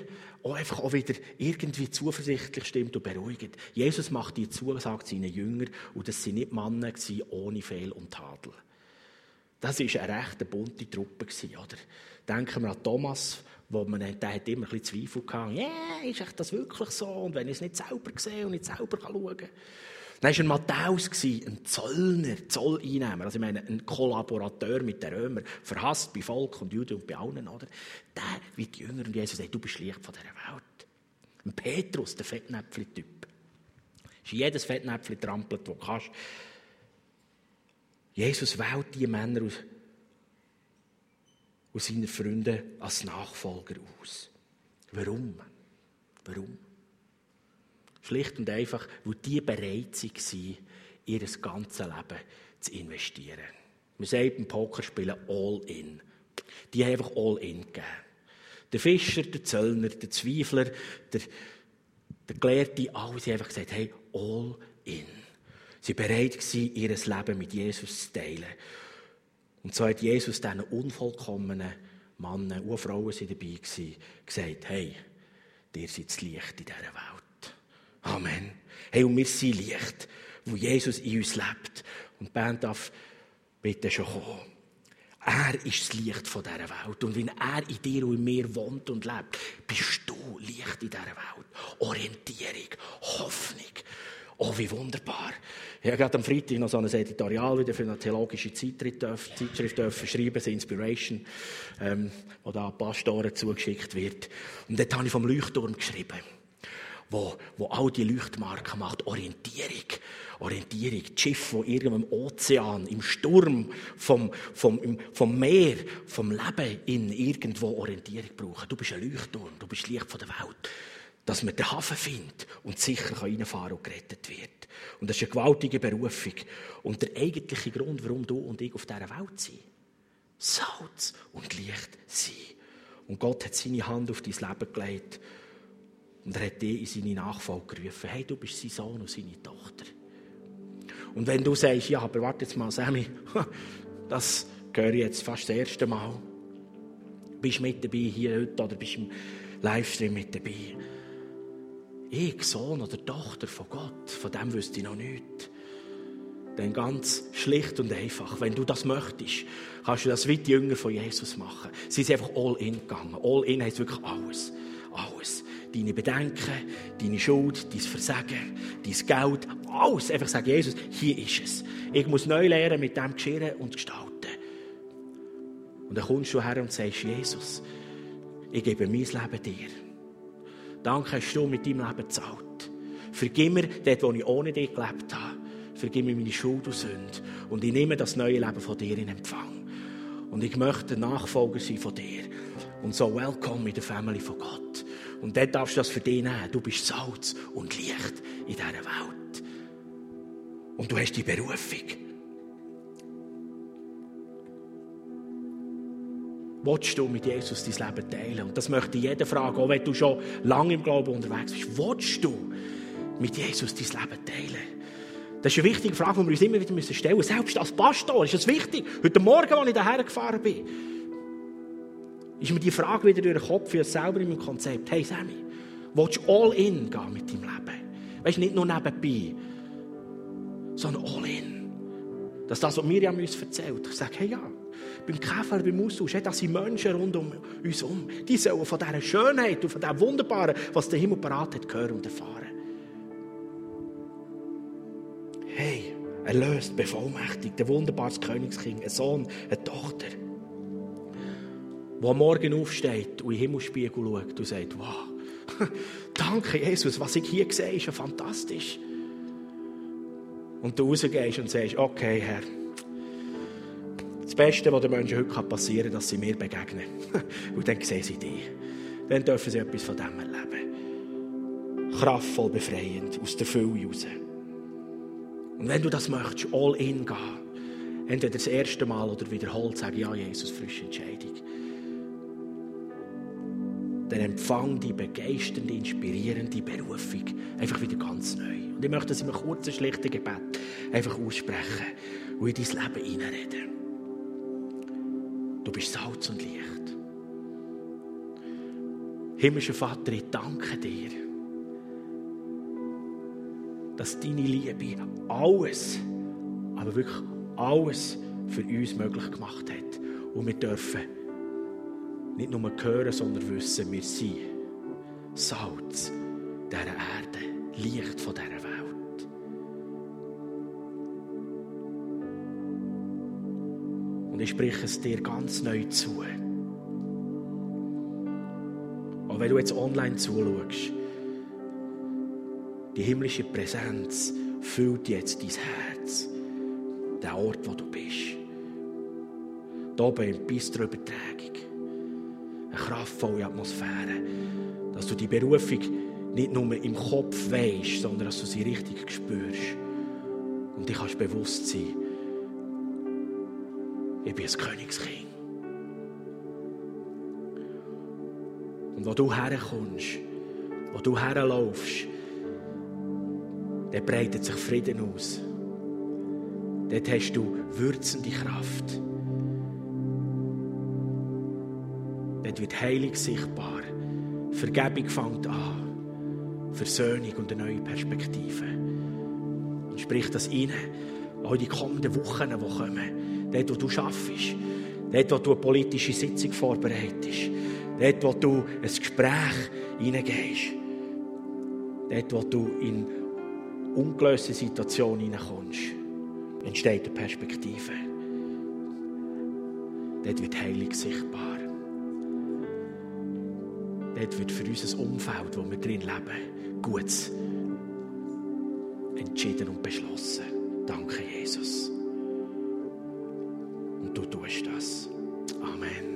auch einfach auch wieder irgendwie zuversichtlich stimmt und beruhigt. Jesus macht die Zusage seinen Jüngern und das sind nicht Männer ohne Fehl und Tadel. Das war eine recht bunte Truppe, oder? Denken wir an Thomas, wo man, der hat immer ein bisschen Zweifel gehabt. Ja, yeah, ist das wirklich so? Und wenn ich es nicht selber sehe und nicht selber schauen kann. Dann war ein Matthäus, ein Zollner, Zolleinnehmer, also ich meine, ein Kollaborateur mit den Römern, verhasst bei Volk und Juden und bei allen, oder? Der, wie die Jünger und Jesus sagt, du bist Licht von dieser Welt. Ein Petrus, der Fettnäpfli-Typ. Ist jedes Fettnäpfli trampelt, das du kannst. Jesus wählt die Männer aus, aus seinen Freunden als Nachfolger aus. Warum? Warum? Schlicht und einfach, weil die bereit waren, ihr ganzes Leben zu investieren. Wir sagen beim Pokerspielen all in. Die haben einfach all in gegeben. Der Fischer, der Zöllner, der Zweifler, der Der Gelehrte, alle haben einfach gesagt, hey, all in. Sie waren bereit, ihr Leben mit Jesus zu teilen. Und so hat Jesus diesen unvollkommenen Männer und Frauen sind dabei gesagt, hey, ihr seid das Licht in dieser Welt. Amen. Hey, und wir sind Licht, wo Jesus in uns lebt. Und die Band darf bitte schon kommen. Er ist das Licht von dieser Welt. Und wenn er in dir und in mir wohnt und lebt, bist du Licht in dieser Welt. Orientierung, Hoffnung. Oh, wie wunderbar. Ich habe gerade am Freitag noch so ein Editorial wieder für eine theologische Zeitschrift, dürfen schreiben, das Inspiration, ähm, wo da Pastoren zugeschickt wird. Und dort habe ich vom Leuchtturm geschrieben, wo, wo all die Leuchtmarken macht. Orientierung. Orientierung. Das Schiff, das irgendwo im Ozean, im Sturm, vom, vom, vom Meer, vom Leben in irgendwo Orientierung brauchen. Du bist ein Leuchtturm, du bist Licht von der Welt dass man den Hafen findet und sicher reinfahren und gerettet wird. Und das ist eine gewaltige Berufung. Und der eigentliche Grund, warum du und ich auf dieser Welt sind. Salz und Licht sein. Und Gott hat seine Hand auf dein Leben gelegt und er hat dich in seine Nachfolge gerufen. Hey, du bist sein Sohn und seine Tochter. Und wenn du sagst, ja, aber warte jetzt mal, Sammy, das höre ich jetzt fast das erste Mal. Bist du mit dabei hier heute oder bist du im Livestream mit dabei? Ich, Sohn oder Tochter von Gott, von dem wüsste ich noch nichts. Denn ganz schlicht und einfach, wenn du das möchtest, kannst du das wie die Jünger von Jesus machen. Sie sind einfach all in gegangen. All in heißt wirklich alles. Alles. Deine Bedenken, deine Schuld, dein Versagen, dein Geld, alles. Einfach sagen, Jesus, hier ist es. Ich muss neu lernen, mit dem Geschirr und gestalten. Und dann kommst du her und sagst, Jesus, ich gebe mein Leben dir. Danke hast du mit deinem Leben gezahlt. Vergib mir dort, wo ich ohne dich gelebt habe. Vergib mir meine Schuld und Sünde. Und ich nehme das neue Leben von dir in Empfang. Und ich möchte Nachfolger sein von dir. Und so willkommen in der Familie von Gott. Und dort darfst du das für dich nehmen. Du bist Salz und Licht in dieser Welt. Und du hast die Berufung. Willst du mit Jesus dein Leben teilen? Und das möchte ich jeder fragen, auch wenn du schon lange im Glauben unterwegs bist. Willst du mit Jesus dein Leben teilen? Das ist eine wichtige Frage, die wir uns immer wieder stellen müssen. Selbst als Pastor ist das wichtig. Heute Morgen, als ich hierher gefahren bin, ist mir die Frage wieder durch den Kopf, für selber in meinem Konzept. Hey Sammy, willst du all in gehen mit deinem Leben? Weißt du, nicht nur nebenbei, sondern all in. Das ist das, was Miriam uns erzählt. Ich sage, hey ja, beim Käfer, beim Austausch, das sind Menschen rund um uns herum. Die sollen von dieser Schönheit und von dem Wunderbaren, was der Himmel parat hat, hören und erfahren. Hey, erlöst, bevollmächtigt, ein wunderbares Königskind, ein Sohn, eine Tochter, der am Morgen aufsteht und in den Himmelsspiegel schaut und sagt, wow, danke Jesus, was ich hier sehe, ist ja fantastisch. Und du rausgehst und sagst, okay Herr, das Beste, was den Menschen heute passieren kann, dass sie mir begegnen. Und dann sehen sie dich. Dann dürfen sie etwas von dem erleben. Kraftvoll, befreiend, aus der Fülle raus. Und wenn du das möchtest, all in gehen, entweder das erste Mal oder wiederholt, sagen, ja, Jesus, frische Entscheidung. Dann empfang die begeisternde, inspirierende Berufung einfach wieder ganz neu. Und ich möchte das in einem kurzen, schlichten Gebet einfach aussprechen und in dein Leben hineinreden. Du bist Salz und Licht. Himmlischer Vater, ich danke dir, dass deine Liebe alles, aber wirklich alles für uns möglich gemacht hat. Und wir dürfen nicht nur hören, sondern wissen, wir sind Salz dieser Erde, Licht von dieser Und ich spreche es dir ganz neu zu. Auch wenn du jetzt online zuschaust, die himmlische Präsenz füllt jetzt dein Herz. Der Ort, wo du bist. Hier oben im Bistro Übertragung. Eine kraftvolle Atmosphäre. Dass du die Berufung nicht nur im Kopf weißt, sondern dass du sie richtig spürst. Und dich kannst bewusst sein, ich bin ein Königskind. Und wo du herkommst, wo du herlaufst, dort breitet sich Frieden aus. Dort hast du würzende Kraft. Dort wird Heilung sichtbar. Vergebung fängt an. Versöhnung und eine neue Perspektive. Und sprich das rein, auch die kommenden Wochen, die kommen. Dort, wo du schaffst. Dort, wo du eine politische Sitzung vorbereitest. Dort, wo du ein Gespräch hineingehst. Dort, wo du in ungelöste Situationen hineinkommst, entsteht eine Perspektive. Dort wird Heilung sichtbar. Dort wird für unser Umfeld, wo wir drin leben, Gutes entschieden und beschlossen. Danke, Jesus. Und du tust das. Amen.